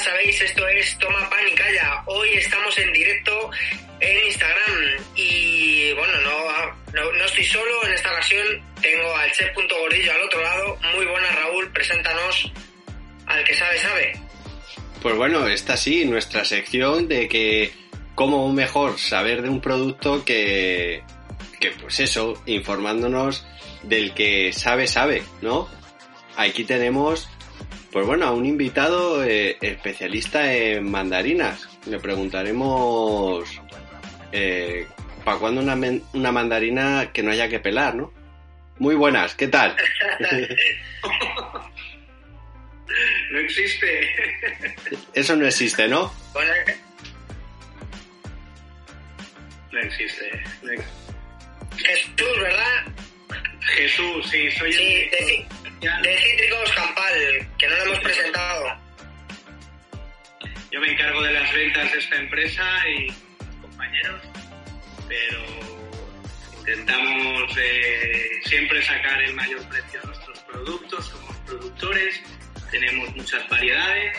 Sabéis, esto es Toma Pan y Calla. Hoy estamos en directo en Instagram y bueno, no, no, no estoy solo en esta ocasión, tengo al chef.gordillo al otro lado. Muy buenas Raúl, preséntanos al que sabe, sabe. Pues bueno, esta sí, nuestra sección de que cómo mejor saber de un producto que, que pues eso, informándonos del que sabe, sabe, ¿no? Aquí tenemos, pues bueno, a un invitado eh, especialista en mandarinas. Le preguntaremos eh, para cuándo una, men- una mandarina que no haya que pelar, ¿no? Muy buenas, ¿qué tal? No existe. Eso no existe, ¿no? Bueno, No existe. No ex- Jesús, ¿verdad? Jesús, sí, soy Sí, el de, Cítricos Campal, que no lo hemos presentado. Yo me encargo de las ventas de esta empresa y compañeros, pero intentamos eh, siempre sacar el mayor precio a nuestros productos. Somos productores, tenemos muchas variedades,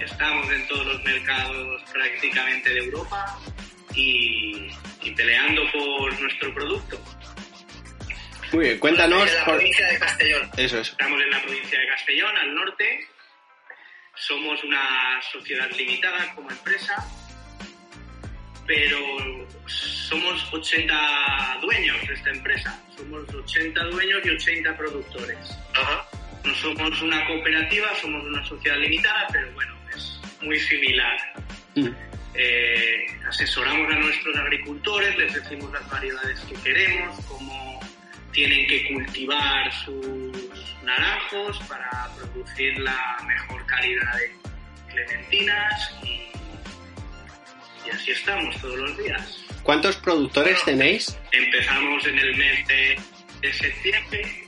estamos en todos los mercados prácticamente de Europa y, y peleando por nuestro producto. Muy bien, cuéntanos. En la por- provincia de Castellón. Eso es. Estamos en la provincia de Castellón, al norte. Somos una sociedad limitada como empresa, pero somos 80 dueños de esta empresa. Somos 80 dueños y 80 productores. Ajá. No somos una cooperativa, somos una sociedad limitada, pero bueno, es muy similar. Mm. Eh, asesoramos a nuestros agricultores, les decimos las variedades que queremos, cómo tienen que cultivar sus naranjos para producir la mejor calidad de clementinas y, y así estamos todos los días. ¿Cuántos productores tenéis? Empezamos en el mes de, de septiembre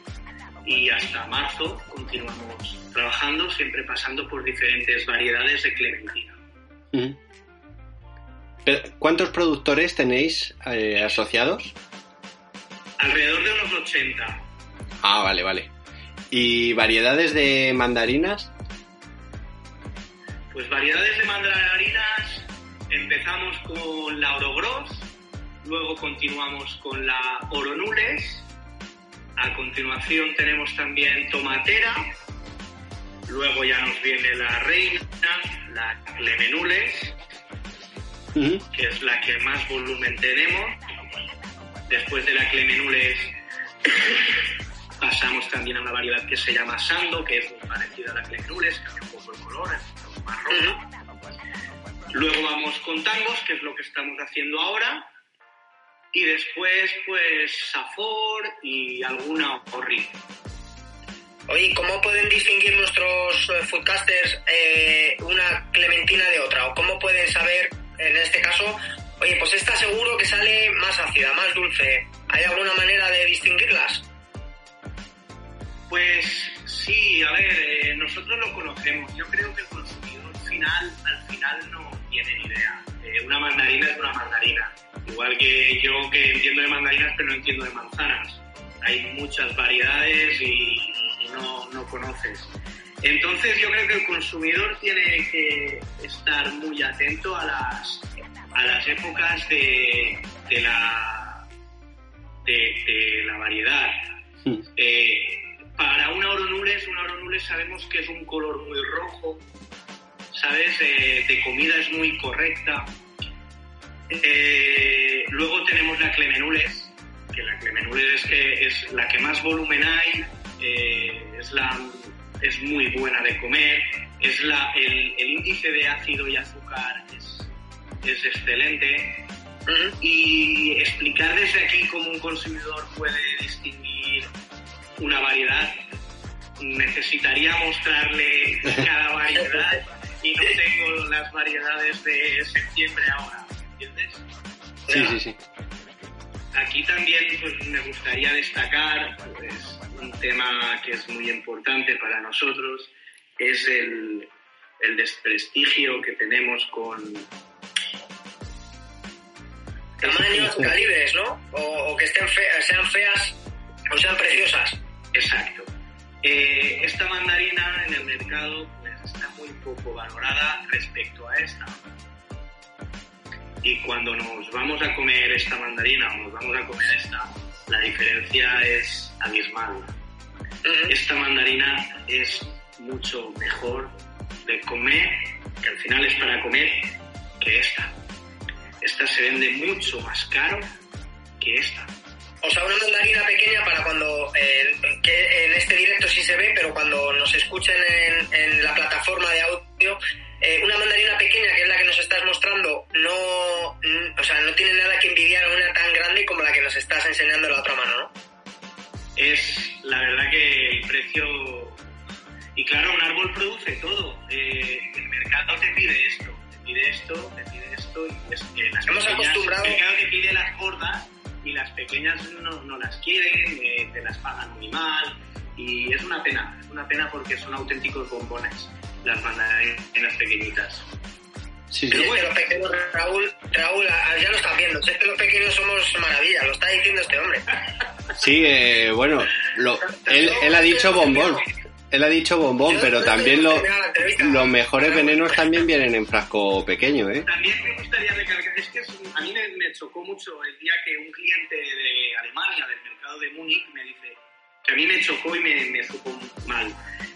y hasta marzo continuamos trabajando, siempre pasando por diferentes variedades de clementina. Pero, ¿Cuántos productores tenéis eh, asociados? Alrededor de unos 80. Ah, vale, vale. ¿Y variedades de mandarinas? Pues variedades de mandarinas, empezamos con la Orogros, luego continuamos con la Oronules, a continuación tenemos también Tomatera, luego ya nos viene la Reina, la Clemenules, que es la que más volumen tenemos. Después de la Clemenules pasamos también a una variedad que se llama Sando, que es muy parecida a la Clemenules, cambia un poco el color, es más roja. Luego vamos con tangos, que es lo que estamos haciendo ahora. Y después, pues, Safor y alguna Orri. Oye, ¿cómo pueden distinguir nuestros eh, foodcasters eh, una clementina de otra? ¿O cómo pueden saber, en este caso, oye, pues esta seguro que sale más ácida, más dulce? ¿Hay alguna manera de distinguirlas? Pues sí, a ver, eh, nosotros lo conocemos. Yo creo que el consumidor final, al final, no tiene ni idea. Eh, una mandarina es una mandarina. Igual que yo que entiendo de mandarinas, pero no entiendo de manzanas. Hay muchas variedades y, y no, no conoces. Entonces yo creo que el consumidor tiene que estar muy atento a las, a las épocas de, de la, de, de la variedad. Eh, para una oronules, una oronules sabemos que es un color muy rojo, ¿sabes? Eh, de comida es muy correcta. Eh, luego tenemos la clemenules, que la clemenules es, que es la que más volumen hay, eh, es, la, es muy buena de comer, es la, el, el índice de ácido y azúcar es, es excelente. Y explicar desde aquí cómo un consumidor puede distinguir una variedad, necesitaría mostrarle cada variedad y no tengo las variedades de septiembre ahora, ¿entiendes? Sí, sí, sí. Aquí también pues, me gustaría destacar pues, un tema que es muy importante para nosotros, es el, el desprestigio que tenemos con... Tamaños, calibres, ¿no? O, o que estén fe- sean feas o sean preciosas. Exacto. Eh, esta mandarina en el mercado pues, está muy poco valorada respecto a esta. Y cuando nos vamos a comer esta mandarina o nos vamos a comer esta, la diferencia es abismal. Esta mandarina es mucho mejor de comer, que al final es para comer, que esta. Esta se vende mucho más caro que esta. O sea, una mandarina pequeña para cuando, eh, que en este directo sí se ve, pero cuando nos escuchen en, en la plataforma de audio, eh, una mandarina pequeña, que es la que nos estás mostrando, no, o sea, no tiene nada que envidiar a una tan grande como la que nos estás enseñando en la otra mano, ¿no? es la verdad que el precio y claro un árbol produce todo Eh, el mercado te pide esto te pide esto te pide esto y es que las Hemos pequeñas- acostumbrado- el mercado te pide las gordas y las pequeñas no, no las quieren eh, te las pagan muy mal y es una pena es una pena porque son auténticos bombones las mandarinas pequeñitas Sí, Si sí. que los pequeños, Raúl, Raúl, ah, ya lo estás viendo, si es que los pequeños somos maravilla, lo está diciendo este hombre. Sí, eh, bueno, lo- él, él ha dicho bombón. Él ha dicho bombón, pero también lo- los mejores venenos también vienen en frasco pequeño, ¿eh? También me gustaría recalcar, es que es un- a mí me, me chocó mucho el día que un cliente de Alemania, del mercado de Múnich, me dice, que a mí me chocó y me, me supo mal.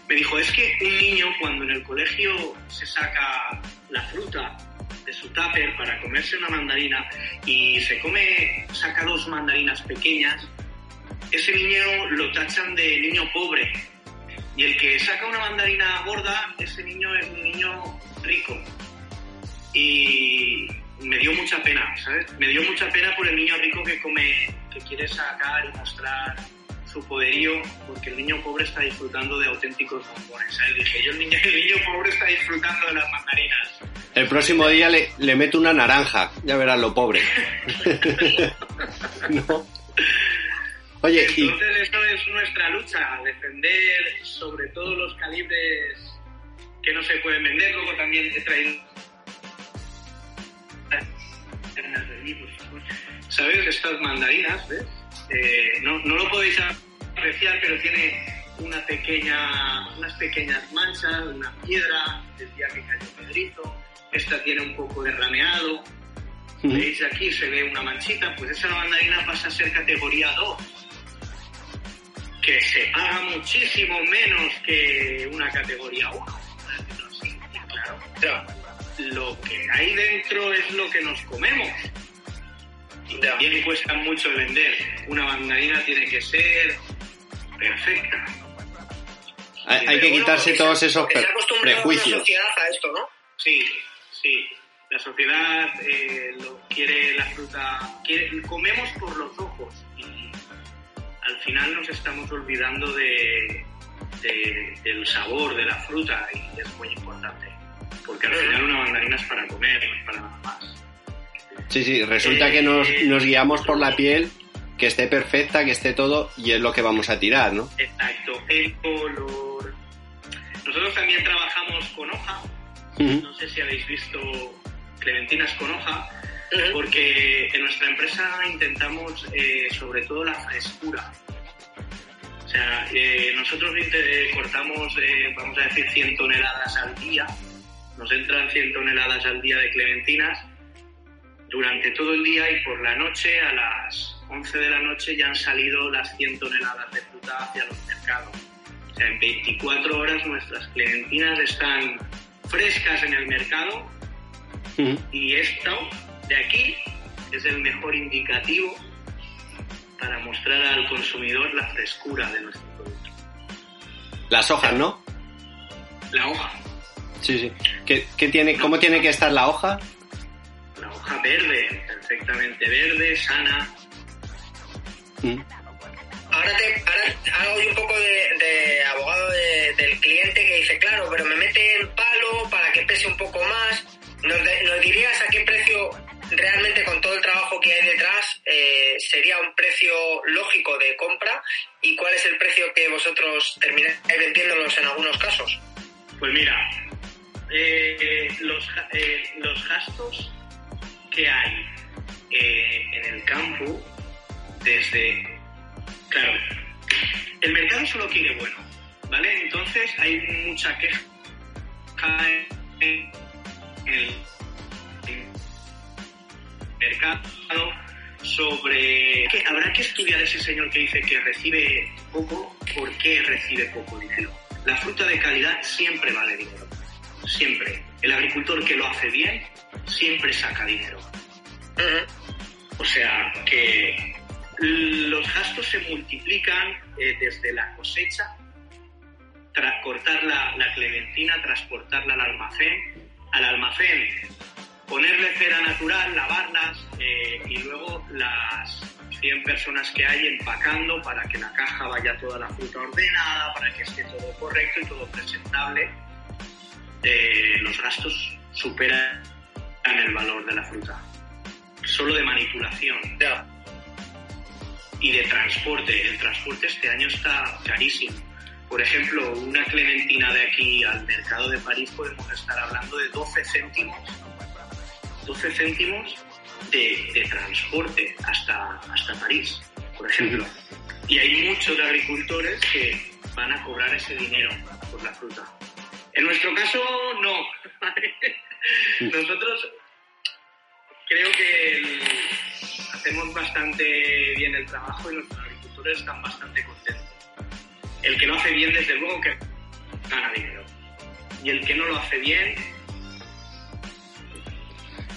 Me dijo, es que un niño cuando en el colegio se saca la fruta de su tupper para comerse una mandarina y se come, saca dos mandarinas pequeñas, ese niño lo tachan de niño pobre. Y el que saca una mandarina gorda, ese niño es un niño rico y me dio mucha pena, ¿sabes? Me dio mucha pena por el niño rico que come, que quiere sacar y mostrar su poderío, porque el niño pobre está disfrutando de auténticos bombones, ¿sabes? Dije, yo el niño, el niño pobre está disfrutando de las mandarinas. El próximo día le, le meto una naranja, ya verás lo pobre. ¿No? Oye, y Entonces eso es nuestra lucha, defender sobre todo los calibres que no se pueden vender, luego también he traído... ¿Sabes? Estas mandarinas, ¿ves? Eh, no, no lo podéis apreciar, pero tiene una pequeña, unas pequeñas manchas, una piedra del día que cayó Pedrito. Esta tiene un poco de rameado. ¿Veis aquí? Se ve una manchita. Pues esa mandarina pasa a ser categoría 2. Que se paga muchísimo menos que una categoría 1. por decirlo así. Y claro, lo que hay dentro es lo que nos comemos. También cuesta mucho de vender. Una mandarina tiene que ser perfecta. hay, que quitarse todos esos pre- acostumbrado la prejuicios. sociedad a esto, ¿no? Sí, sí. La sociedad eh, lo quiere la fruta. Quiere, comemos por los ojos y al final nos estamos olvidando de, de- del sabor de la fruta y es muy importante. Porque al final una mandarina es para comer, no es para nada más. Sí, sí, resulta Eh, que nos, nos guiamos por la piel, que esté perfecta, que esté todo, y es lo que vamos a tirar, ¿no? Exacto, el color. Nosotros también trabajamos con hoja. No sé si habéis visto clementinas con hoja. Porque en nuestra empresa intentamos eh, sobre todo la frescura. O sea, eh, nosotros cortamos, eh, vamos a decir, 100 toneladas al día, nos entran 100 toneladas al día de clementinas durante todo el día y por la noche, a las 11 de la noche, ya han salido las 100 toneladas de fruta hacia los mercados. O sea, en 24 horas nuestras clementinas están frescas en el mercado y esto de aquí es el mejor indicativo para mostrar al consumidor la frescura de nuestro producto. Las hojas, ¿no? La hoja, Sí, sí. ¿Qué, qué tiene, ¿Cómo tiene que estar la hoja? Verde, perfectamente verde, sana, Mm. Ahora, te, ahora hago un poco de, abogado del cliente que dice, claro, pero me mete en palo para que pese un poco más. ¿Nos, nos dirías a qué precio realmente con todo el trabajo que hay detrás eh, sería un precio lógico de compra y cuál es el precio que vosotros termináis vendiéndolos en algunos casos? Pues mira, eh, los, eh, los gastos que hay en el campo desde... Claro, el mercado solo quiere bueno, ¿vale? Entonces hay mucha queja en el mercado sobre que habrá que estudiar ese señor que dice que recibe poco, ¿por qué recibe poco dinero? La fruta de calidad siempre vale dinero, siempre. El agricultor que lo hace bien siempre saca dinero. O sea que los gastos se multiplican eh, desde la cosecha, tras cortar la, la clementina, transportarla al almacén, al almacén ponerle cera natural, lavarlas eh, y luego las 100 personas que hay empacando para que la caja vaya toda la fruta ordenada, para que esté todo correcto y todo presentable. Eh, los gastos superan el valor de la fruta. Solo de manipulación. Y de transporte. El transporte este año está carísimo. Por ejemplo, una clementina de aquí al mercado de París podemos estar hablando de 12 céntimos 12 céntimos de, transporte hasta, hasta París, por ejemplo. Y hay muchos agricultores que van a cobrar ese dinero por la fruta. En nuestro caso, no. Nosotros creo que hacemos bastante bien el trabajo y nuestros agricultores están bastante contentos. El que lo hace bien, desde luego, que gana dinero. Y el que no lo hace bien,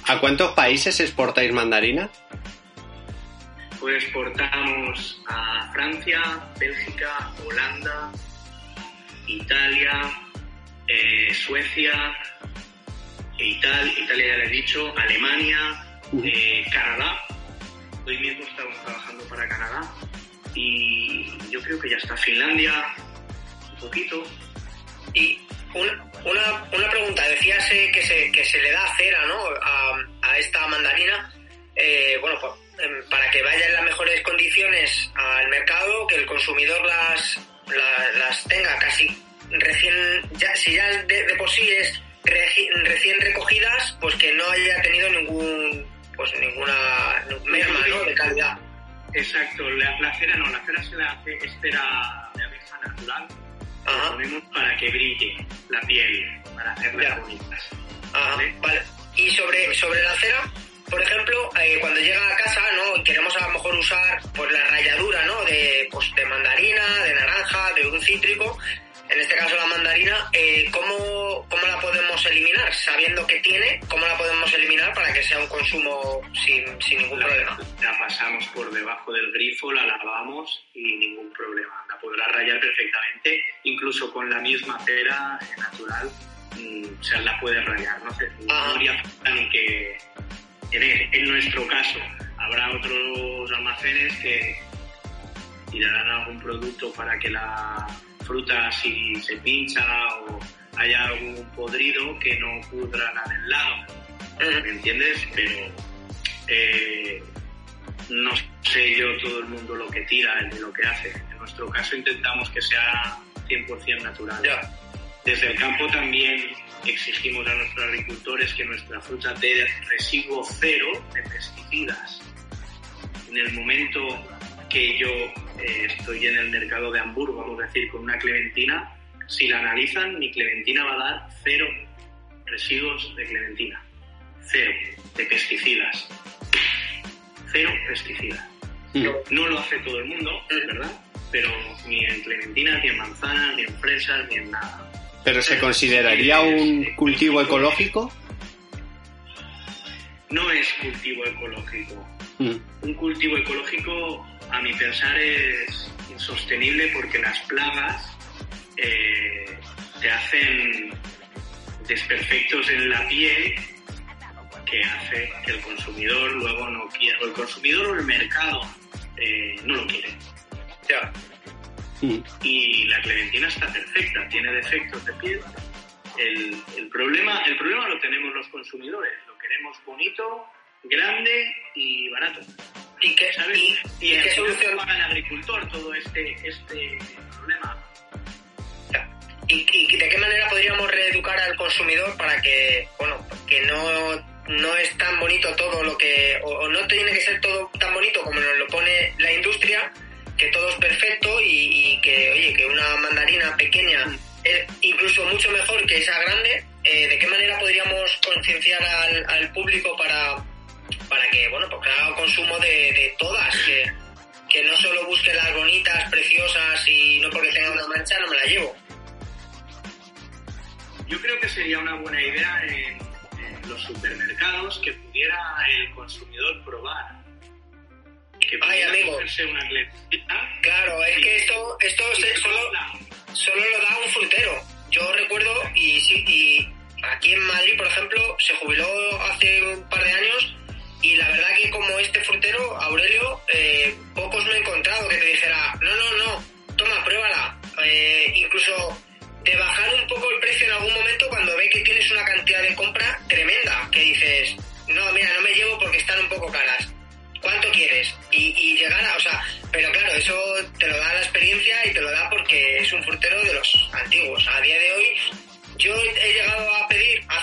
¿A cuántos países exportáis mandarina? Pues exportamos a Francia, Bélgica, Holanda, Italia, eh, Suecia, Italia, Italia ya le he dicho, Alemania, eh, Canadá. Hoy mismo estamos trabajando para Canadá y yo creo que ya está Finlandia, un poquito. Y una, una, una pregunta, decías eh, que, se, que se le da cera ¿no? a, a esta mandarina, eh, bueno, pues, em, para que vaya en las mejores condiciones al mercado, que el consumidor las, las, tenga casi recién, ya, si ya de, por sí es recién recogidas, pues que no haya tenido ningún, pues ninguna merma ¿no? de calidad. Exacto, la, cera no, la cera se la hace espera de abeja natural ponemos para que brille la piel, para hacerlas bonitas. ¿vale? Y sobre, sobre la cera, por ejemplo, eh, cuando llega a casa, ¿no? Queremos a lo mejor usar pues la ralladura, ¿no? De, pues, de mandarina, de naranja, de un cítrico. En este caso la mandarina, eh, ¿cómo, ¿cómo la podemos eliminar? Sabiendo que tiene, ¿cómo la podemos eliminar para que sea un consumo sin, sin ningún problema? La pasamos por debajo del grifo, la lavamos y ningún problema. La podrá rayar perfectamente, incluso con la misma cera natural mm, se la puede rayar. No, sé, no habría ni que... En, nuestro caso, habrá otros almacenes que tirarán algún producto para que la fruta si se pincha o haya algún podrido que no pudra la del lado. ¿Me entiendes? Pero eh, no sé yo todo el mundo lo que tira ni lo que hace. En nuestro caso intentamos que sea 100% natural. Desde el campo también exigimos a nuestros agricultores que nuestra fruta dé residuo cero de pesticidas. En el momento que yo eh, estoy en el mercado de Hamburgo, vamos a decir, con una clementina, si la analizan, mi clementina va a dar cero residuos de clementina, cero de pesticidas, cero pesticidas. No lo hace todo el mundo, ¿verdad? Pero ni en clementina, ni en manzana, ni en fresas, ni en nada. ¿Pero se consideraría un cultivo ecológico? No es cultivo ecológico. Mm. Un cultivo ecológico a mi pensar es insostenible porque las plagas eh, te hacen desperfectos en la piel que hace que el consumidor luego no quiera, o el consumidor o el mercado eh, no lo quiere. Ya. Y la clementina está perfecta, tiene defectos de piel. El, el, problema, el problema lo tenemos los consumidores, lo queremos bonito, grande y barato. ¿Y qué, ¿Sabes? y, Y, solución? paga el agricultor todo este, este problema. ¿Y, y de qué manera podríamos reeducar al consumidor para que, bueno, que no, no es tan bonito todo lo que, o, o no tiene que ser todo tan bonito como nos lo pone la industria, que todo es perfecto y, y que, oye, que una mandarina pequeña es incluso mucho mejor que esa grande? Eh, ¿De qué manera podríamos concienciar al, al público para, para que, bueno, pues haga consumo de, de todas, que, que no solo busque las bonitas, preciosas y no porque tenga una mancha no me la llevo? Yo creo que sería una buena idea en, en los supermercados que pudiera el consumidor probar. Que pudiera amigo. una Claro, es que esto, esto se- solo, solo lo da un frutero. Yo recuerdo, y y aquí en Madrid, por ejemplo, se jubiló hace un par de años, y la verdad que como este frutero, Aurelio, eh, pocos me he encontrado que te dijera, no, no, no, toma, pruébala. Eh, incluso de bajar un poco el precio en algún momento cuando ve que tienes una cantidad de compra tremenda, que dices, no, mira, no me llevo porque están un poco caras. ¿Cuánto quieres? Y, y llegar a, o sea, pero claro, eso te lo da la experiencia y te lo da porque es un frutero de los antiguos. A día de hoy, yo he llegado a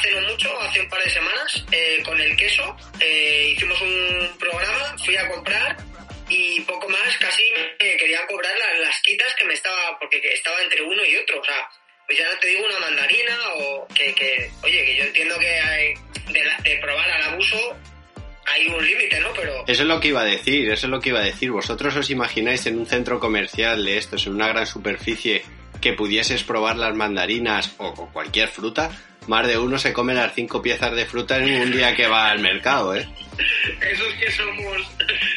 hace no mucho, hace un par de semanas, eh, con el queso, eh, hicimos un programa, fui a comprar y poco más, casi me querían cobrar las, las quitas que me estaba, porque que estaba entre uno y otro, o sea, pues ya no te digo una mandarina o que, que oye, que yo entiendo que hay, de, la- de probar al abuso hay un límite, ¿no? Pero Eso es lo que iba a decir, eso es lo que iba a decir. ¿Vosotros os imagináis en un centro comercial de estos, en una gran superficie, que pudieses probar las mandarinas o, o cualquier fruta? Más de uno se come las cinco piezas de fruta en un día que va al mercado, ¿eh? Eso es que somos,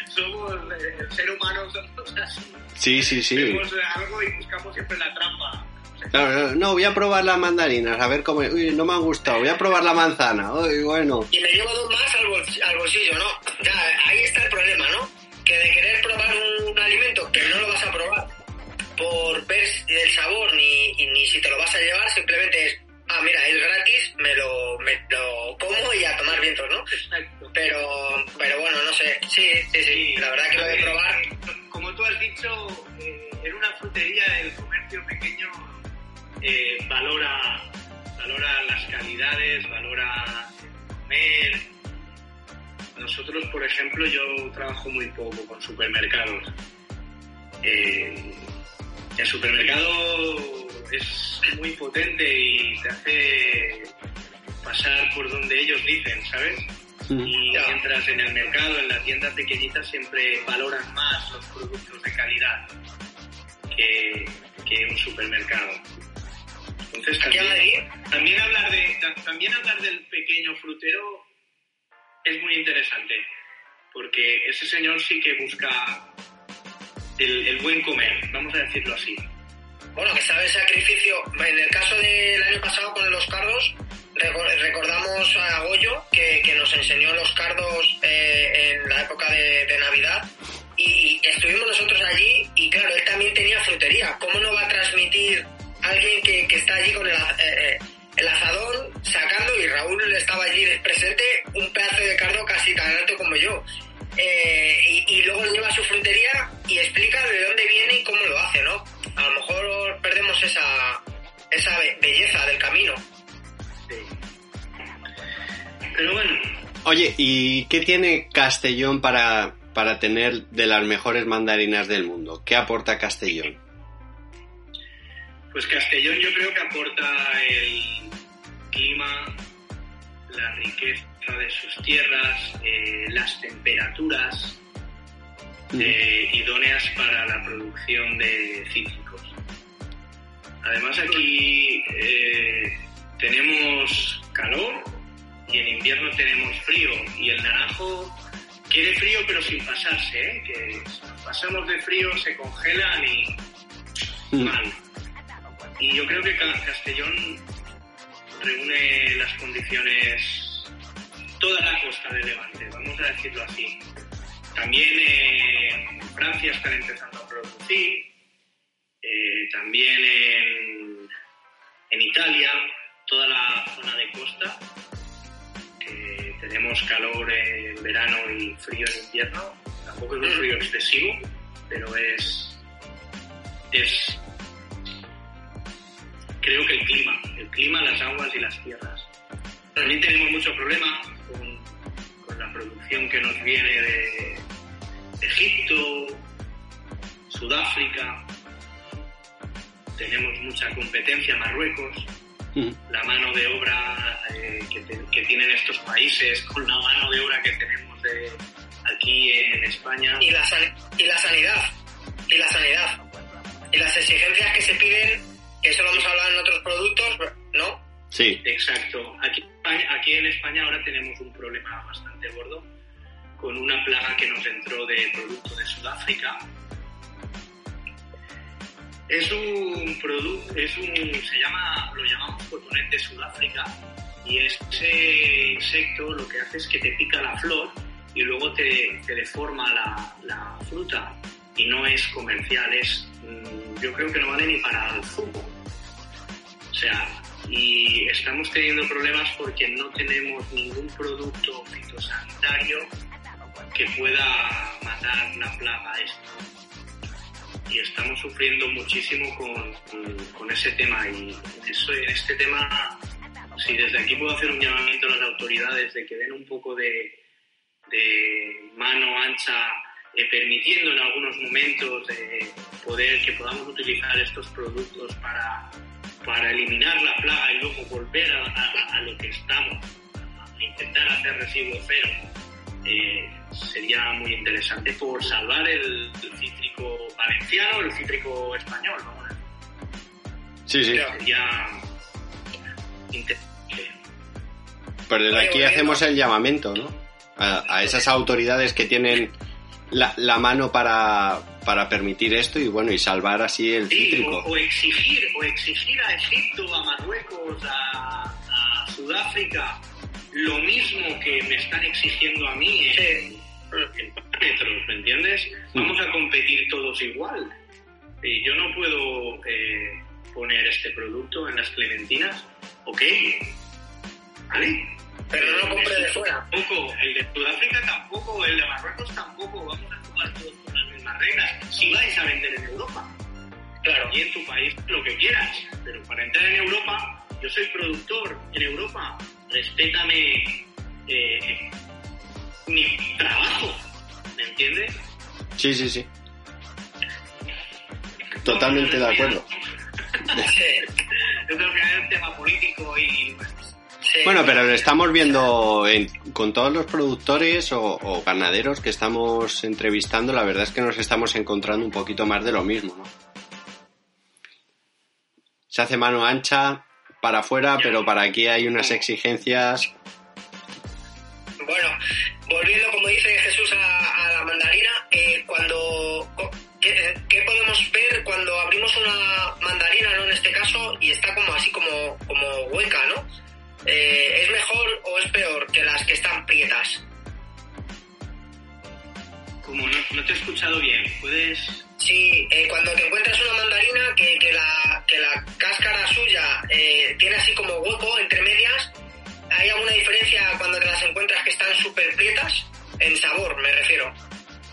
somos eh, ser humano, somos así. Sí, sí, sí. Vemos algo y buscamos siempre la trampa. Claro, no, no, voy a probar las mandarinas, a ver cómo... Uy, no me han gustado, voy a probar la manzana. Uy, bueno. y me llevo dos más al, bols- al bolsillo, ¿no? Ya, ahí está el problema, ¿no? Que de querer probar un alimento que no lo vas a probar por ver el sabor ni, ni si te lo vas a llevar, simplemente mira, es gratis, me lo, me lo como y a tomar vientos, ¿no? Exacto. Pero, pero bueno, no sé, sí, sí, sí, la verdad que lo de probar, Eh, Como tú has dicho, eh, en una frutería el comercio pequeño eh, valora, valora las calidades, valora el comer. Nosotros, por ejemplo, yo trabajo muy poco con supermercados. Eh, el supermercado es muy potente y te hace pasar por donde ellos dicen, ¿sabes? Y mientras en el mercado, en la tienda pequeñita, siempre valoran más los productos de calidad que, que un supermercado. Entonces también, hablar de ta- también hablar del pequeño frutero es muy interesante porque ese señor sí que busca el, el buen comer, vamos a decirlo así. Bueno, que sabe el sacrificio. En el caso del año pasado con los cardos, reco- recordamos a Goyo que, que nos enseñó los cardos ¿y qué tiene Castellón para, para tener de las mejores mandarinas del mundo? ¿Qué aporta Castellón? Pues Castellón yo creo que aporta el clima, la riqueza de sus tierras, eh, las temperaturas eh, idóneas para la producción de cítricos. Además aquí eh, tenemos calor y en invierno tenemos frío y el naranjo quiere frío pero sin pasarse, ¿eh? que pasamos de frío se congelan y Mm. mal. Y yo creo que Ca- Castellón reúne las condiciones, toda la costa de Levante, vamos a decirlo así. También eh, en Francia Francia están empezando a producir, eh, también en, en Italia, toda la zona de costa, tenemos calor en verano y frío en invierno, tampoco es un frío excesivo, pero es, es creo que el clima, el clima, las aguas y las tierras. También tenemos mucho problema con, la producción que nos viene de, de Egipto, Sudáfrica, tenemos mucha competencia, Marruecos. La mano de obra eh, que, te- que tienen estos países con la mano de obra que tenemos de aquí en España. Y la, san- y la sanidad. Y la sanidad. Y las exigencias que se piden, que eso lo hemos hablado en otros productos, ¿no? Sí, Exacto. Aquí, aquí en España ahora tenemos un problema bastante gordo con una plaga que nos entró de producto de Sudáfrica. Es un producto, es un, se llama, lo llamamos cotonete Sudáfrica y ese insecto lo que hace es que te pica la flor y luego te, te deforma la, la fruta y no es comercial, es, mm, yo creo que no vale ni para el zumo. O sea, y estamos teniendo problemas porque no tenemos ningún producto fitosanitario que pueda matar la plaga esta. Y estamos sufriendo muchísimo con, con- ese tema. Y eso, en este tema, si desde aquí puedo hacer un llamamiento a las autoridades de que den un poco de, de mano ancha, eh, permitiendo en algunos momentos de poder que podamos utilizar estos productos para, para eliminar la plaga y luego volver a, a- a lo que estamos, a intentar hacer residuo cero, eh, sería muy interesante por salvar el, el cítrico valenciano, el cítrico español, vamos a decir. sí, sí. Sería interesante. Pero desde aquí hacemos el llamamiento, ¿no? A, a esas autoridades que tienen la, la mano para, para permitir esto y bueno, y salvar así el Sí, o, cítrico. o exigir, o exigir a Egipto, a Marruecos, a, a Sudáfrica, lo mismo que me están exigiendo a mí en, Parámetros, ¿me entiendes? Vamos a competir todos igual. Y yo no puedo eh, poner este producto en las clementinas, ok, ¿vale? Pero no lo compre de fuera. Tampoco, el de Sudáfrica tampoco, el de Marruecos tampoco, vamos a jugar todos con las mismas reglas. Si vais a vender en Europa, Claro. y en tu país lo que quieras, pero para entrar en Europa, yo soy productor en Europa, respétame eh, mi trabajo, ¿me entiendes? Sí, sí, sí. Totalmente de acuerdo. Yo creo que es un tema político y. Bueno, pero lo estamos viendo en- con todos los productores o, o ganaderos que estamos entrevistando, la verdad es que nos estamos encontrando un poquito más de lo mismo, ¿no? Se hace mano ancha para afuera, pero para aquí hay unas exigencias. Bueno, volviendo, como dice Jesús, a, a la mandarina, eh, cuando ¿qué, qué podemos ver cuando abrimos una mandarina, no en este caso, y está como así como, como hueca, ¿no? Eh, ¿Es mejor o es peor que las que están prietas? como no, no te he escuchado bien, puedes... Sí, eh, cuando te encuentras una mandarina que, que, la, que la cáscara suya eh, tiene así como hueco entre medias, ¿hay alguna diferencia cuando te las encuentras que están súper prietas? En sabor, me refiero.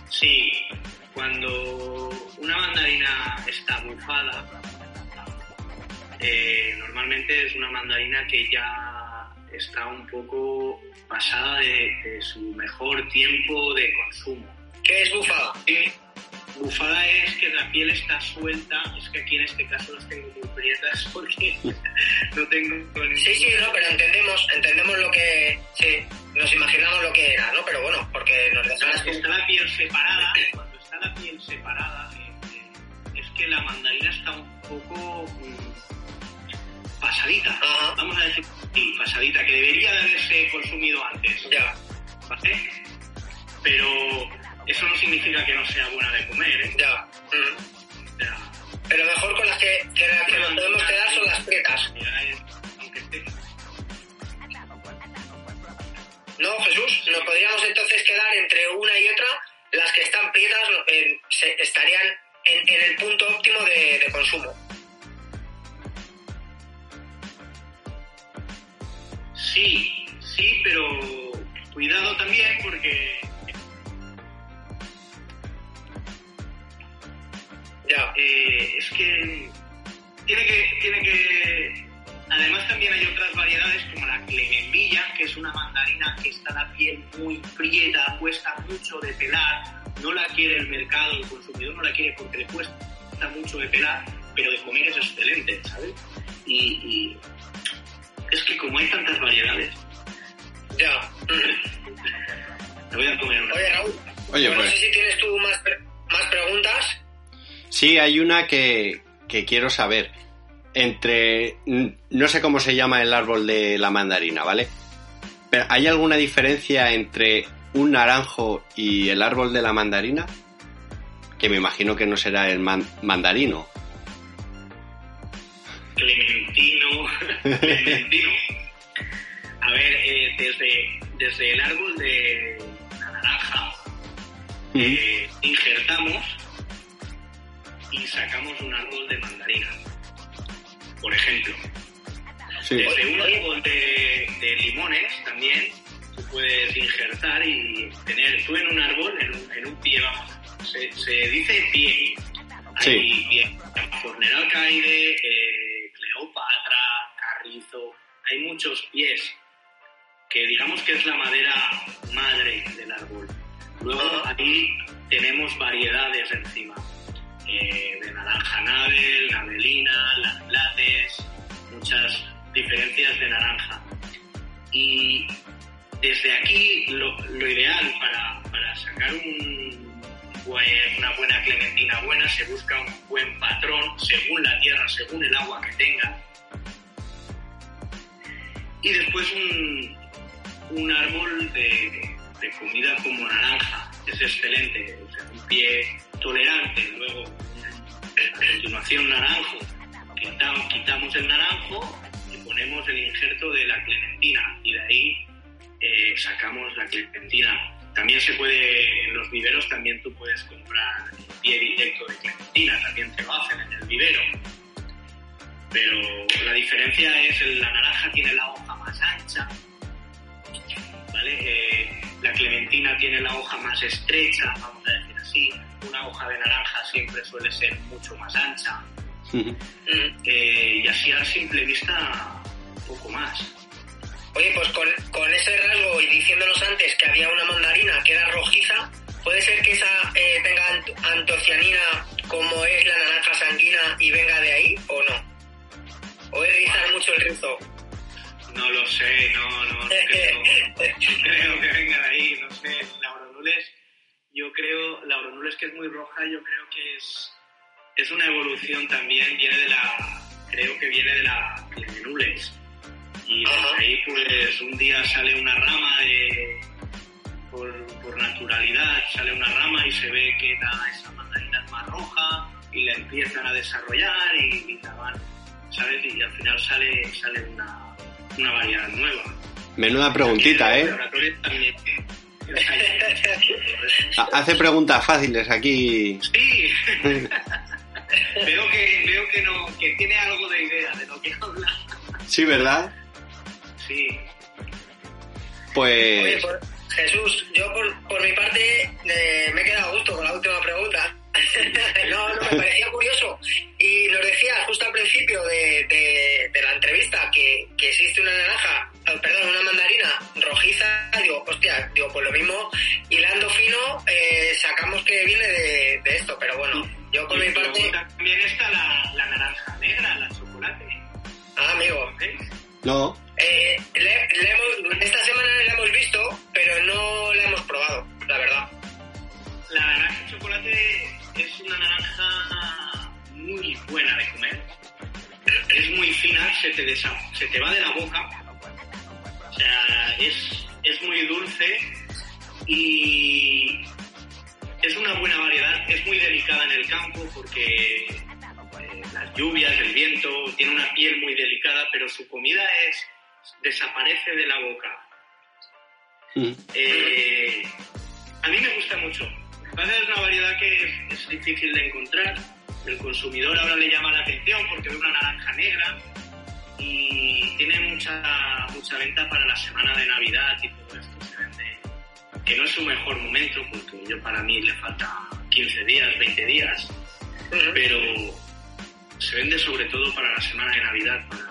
Sí, cuando una mandarina está bufada, eh, normalmente es una mandarina que ya está un poco pasada de, de su mejor tiempo de consumo. ¿Qué es bufada? Sí, Bufada es que la piel está suelta, es que aquí en este caso las tengo muy prietas porque no tengo... Sí, sí, no, pero entendemos, entendemos lo que... Sí, nos imaginamos lo que era, ¿no? Pero bueno, porque nos Está, dejas... está la piel separada, cuando está la piel separada, eh, es que la mandarina está un poco mm, pasadita, Ajá. vamos a decir sí, pasadita, que debería de haberse consumido antes, Ya, ¿vale? Pero eso no significa que no sea buena de comer, ¿eh? ya. Mm. O sea, Pero mejor con las que, que nos podemos quedar son las ya esté- ¿No, Jesús? Nos podríamos entonces quedar entre una y otra las que están prietas eh, se- estarían en, en el punto óptimo de, de consumo. Sí, sí, pero cuidado también porque Ya. eh, es que tiene que tiene que además también hay otras variedades como la clemembilla que es una mandarina que está la piel muy prieta cuesta mucho de pelar no la quiere el mercado el consumidor no la quiere porque le cuesta mucho de pelar pero de comer es excelente sabes y, y es que como hay tantas variedades Ya. voy a comer una Oye, Raúl. Oye, yo pues. No sé si tienes tú más, pre- más preguntas. Sí, hay una que, que quiero saber. Entre. No sé cómo se llama el árbol de la mandarina, ¿vale? Pero ¿hay alguna diferencia entre un naranjo y el árbol de la mandarina? Que me imagino que no será el man- mandarino. Clementino, Clementino. A ver, eh, desde, desde el árbol de la naranja eh, injertamos y sacamos un árbol de mandarina. Por ejemplo, Sí. desde un árbol de, de limones también tú puedes injertar y tener tú en un árbol, en un, en un pie, vamos, se, se dice pie. Hay Sí. pie, alcaide, eh, Cleopatra, Carrizo, hay muchos pies que digamos que es la madera madre del árbol. Luego ahí tenemos variedades encima, de naranja navel, navelina, lates, muchas diferencias de naranja. Y desde aquí lo, lo ideal para, para sacar un una buena clementina buena se busca un buen patrón según la tierra, según el agua que tenga. Y después un, un árbol de, de comida como naranja, es excelente, o un pie tolerante, luego a continuación naranjo, quitamos, el naranjo y ponemos el injerto de la clementina y de ahí eh, sacamos la clementina. También se puede, en los viveros también tú puedes comprar pie directo de clementina, también te lo hacen en el vivero. Pero la diferencia es el- la naranja tiene la hoja más ancha, ¿vale? Eh, la clementina tiene la hoja más estrecha, vamos a decir así. Una hoja de naranja siempre suele ser mucho más ancha. Mm. Eh, y así a simple vista, un poco más. Oye, pues con, con ese rasgo y diciéndonos antes que había una mandarina que era rojiza, ¿puede ser que esa eh, tenga ant- antocianina como es la naranja sanguina y venga de ahí o no? ¿O es rizar mucho el rizo? No lo sé, no, no, no creo, creo que venga de ahí, no sé. La Oronules, yo creo, la Oronules que es muy roja, yo creo que es, es una evolución también, viene de la, creo que viene de la Clemenules. Y Ajá. ahí, pues, un día sale una rama de, por, por naturalidad, sale una rama y se ve que la, esa mandarina es más roja y la empiezan a desarrollar y, y la van, ¿sabes? Y al final sale, sale una, una variedad nueva. Menuda preguntita, ¿eh? Ha- Hace preguntas fáciles aquí. Sí. veo que veo que no que tiene algo de idea de lo que habla. Sí, ¿verdad? Sí. Oye, Pues. por- Jesús, yo por, por mi parte eh, me he quedado a gusto con la última pregunta. no, no, me parecía curioso. Y nos decías justo al principio de, de- de la entrevista que, que existe una naranja, perdón, una mandarina rojiza. Digo, hostia, digo, pues lo mismo, hilando fino, eh, sacamos que viene de, de esto. Pero bueno, yo por Y mi parte. también está la, la naranja negra, la chocolate. Ah, amigo. No. Eh, le- le hemos- esta semana la hemos visto, pero no la hemos probado, la verdad. La naranja chocolate es una naranja muy buena de comer. Es muy fina, se te, desa- se te va de la boca. Sea, es, es muy dulce y es una buena variedad. Es muy delicada en el campo porque eh, las lluvias, el viento, tiene una piel muy delicada, pero su comida es desaparece de la boca. Mm. Eh, a mí me gusta mucho. Es una variedad que es, difícil de encontrar. El consumidor ahora le llama la atención porque ve una naranja negra y tiene mucha mucha venta para la semana de Navidad y todo esto se vende. Que no es su mejor momento porque yo para mí le falta 15 días, 20 días, pero se vende sobre todo para la semana de Navidad, para,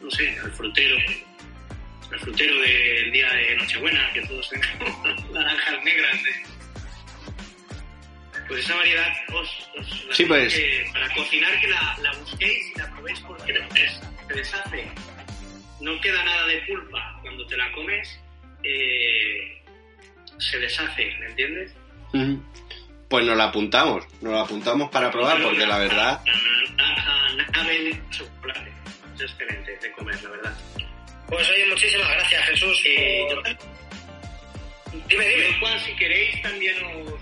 no sé, el frutero, el frutero del día de Nochebuena, que todos tenemos naranjas negras. Pues esa variedad os, os la Sí, pues. que- para cocinar que la, la busquéis y la probéis porque es- se deshace. No queda nada de pulpa cuando te la comes, eh, se deshace, ¿me entiendes? Pues nos la apuntamos, nos la apuntamos para probar porque la verdad... Nave chocolate. Es excelente de comer, la verdad. Pues oye, muchísimas gracias, Jesús. Por- Dime, dime. Juan, si queréis, también os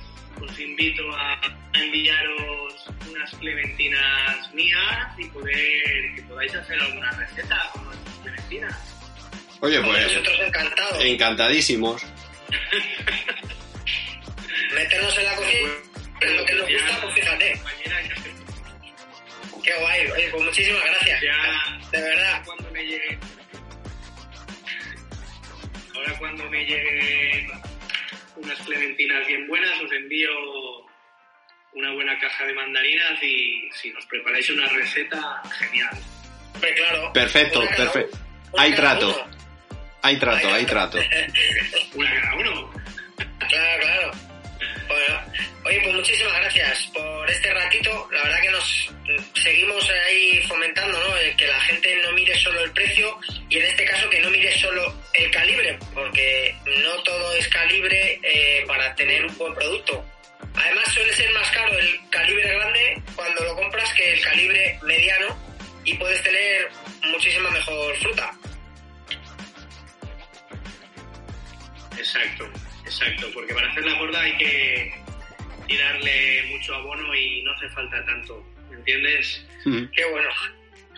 invito a, enviaros unas clementinas mías y poder que podáis hacer alguna receta con nuestras clementinas. Oye, pues Nosotros encantados. encantadísimos. Meternos en la cocina, lo que nos gusta, pues fíjate. Qué guay. Oye, pues muchísimas gracias. ya De verdad. cuando me llegue ahora cuando me lleguen unas clementinas bien buenas os envío una buena caja de mandarinas y si nos preparáis una receta genial Hombre, claro. Perfecto, perfecto. Hay trato. Hay trato, hay trato. una cada uno Claro, claro. Oye, pues muchísimas gracias por este ratito. La verdad que nos seguimos ahí fomentando, ¿no? El que la gente no mire solo el precio y en este caso que no mire solo el calibre, porque no todo es calibre eh, para tener un buen producto. Además suele ser más caro el calibre grande cuando lo compras que el calibre mediano y puedes tener muchísima mejor fruta. exacto exacto porque para hacer la gorda hay que tirarle mucho abono y no hace falta tanto ¿me entiendes? Ujú. Qué bueno.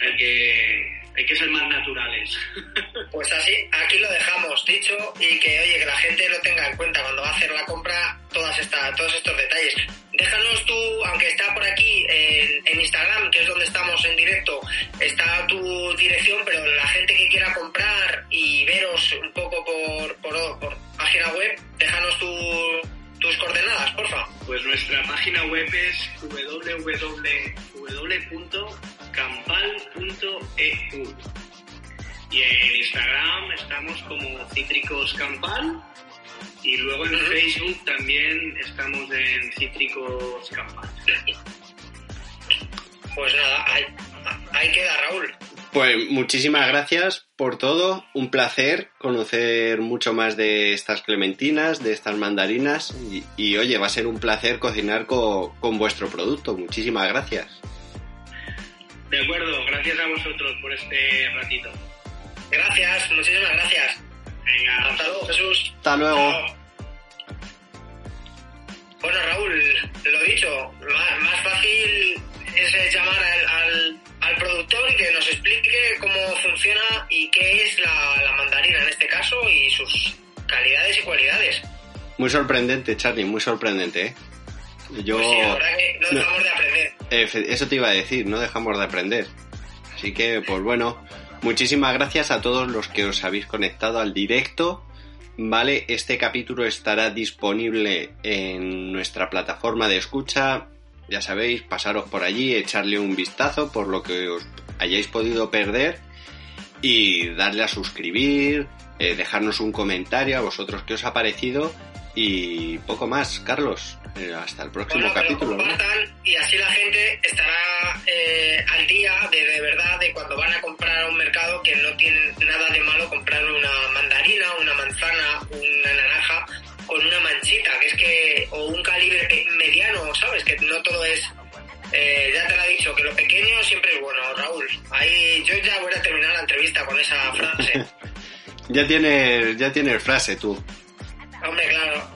hay que hay que ser más naturales Pues así, aquí lo dejamos dicho y que oye que la gente lo tenga en cuenta cuando va a hacer la compra todas esta, todos estos detalles. Déjanos tú, aunque está por aquí en, en Instagram, que es donde estamos en directo, está tu dirección, pero la gente que quiera comprar y veros un poco por, por, por página web, déjanos tu- tus coordenadas, porfa. Pues nuestra página web es www.campal.eu y en Instagram estamos como Cítricos Campal y luego en. Facebook también estamos en Cítricos Campal. Pues nada, ahí, ahí queda Raúl. Pues muchísimas gracias por todo. Un placer conocer mucho más de estas clementinas, de estas mandarinas. Y, y, oye, va a ser un placer cocinar co- con vuestro producto. Muchísimas gracias. De acuerdo, gracias a vosotros por este ratito. Gracias, muchísimas gracias. Venga, Hasta luego, Jesús. Hasta luego. Chao. Bueno, Raúl, lo dicho, más, más fácil es llamar al, al, al productor y que nos explique cómo funciona y qué es la, la mandarina en este caso y sus calidades y cualidades. Muy sorprendente, Charlie, muy sorprendente, ¿eh? Yo... Pues sí, la verdad que no no. dejamos de aprender. Eso te iba a decir, no dejamos de aprender. Así que, pues bueno, muchísimas gracias a todos los que os habéis conectado al directo. Vale, este capítulo estará disponible en nuestra plataforma de escucha. Ya sabéis, pasaros por allí, echarle un vistazo por lo que os hayáis podido perder y darle a suscribir, eh, dejarnos un comentario a vosotros qué os ha parecido y poco más, Carlos. Eh, hasta el próximo Bueno, capítulo. y así la gente estará eh, al día de, de verdad de cuando van a comprar a un mercado que no tienen nada de malo comprar una mandarina, una manzana, una naranja con una manchita, que es que, o un calibre mediano, ¿sabes? Que no todo es, eh, ya te lo he dicho, que lo pequeño siempre es bueno, Raúl. Ahí yo ya voy a terminar la entrevista con esa frase. Ya tienes, ya tienes frase tú. Hombre, claro.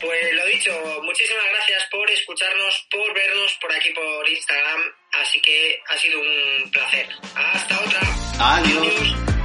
Pues lo dicho, muchísimas gracias por escucharnos, por vernos por aquí por Instagram, así que ha sido un placer. Hasta otra. Adiós. Adiós.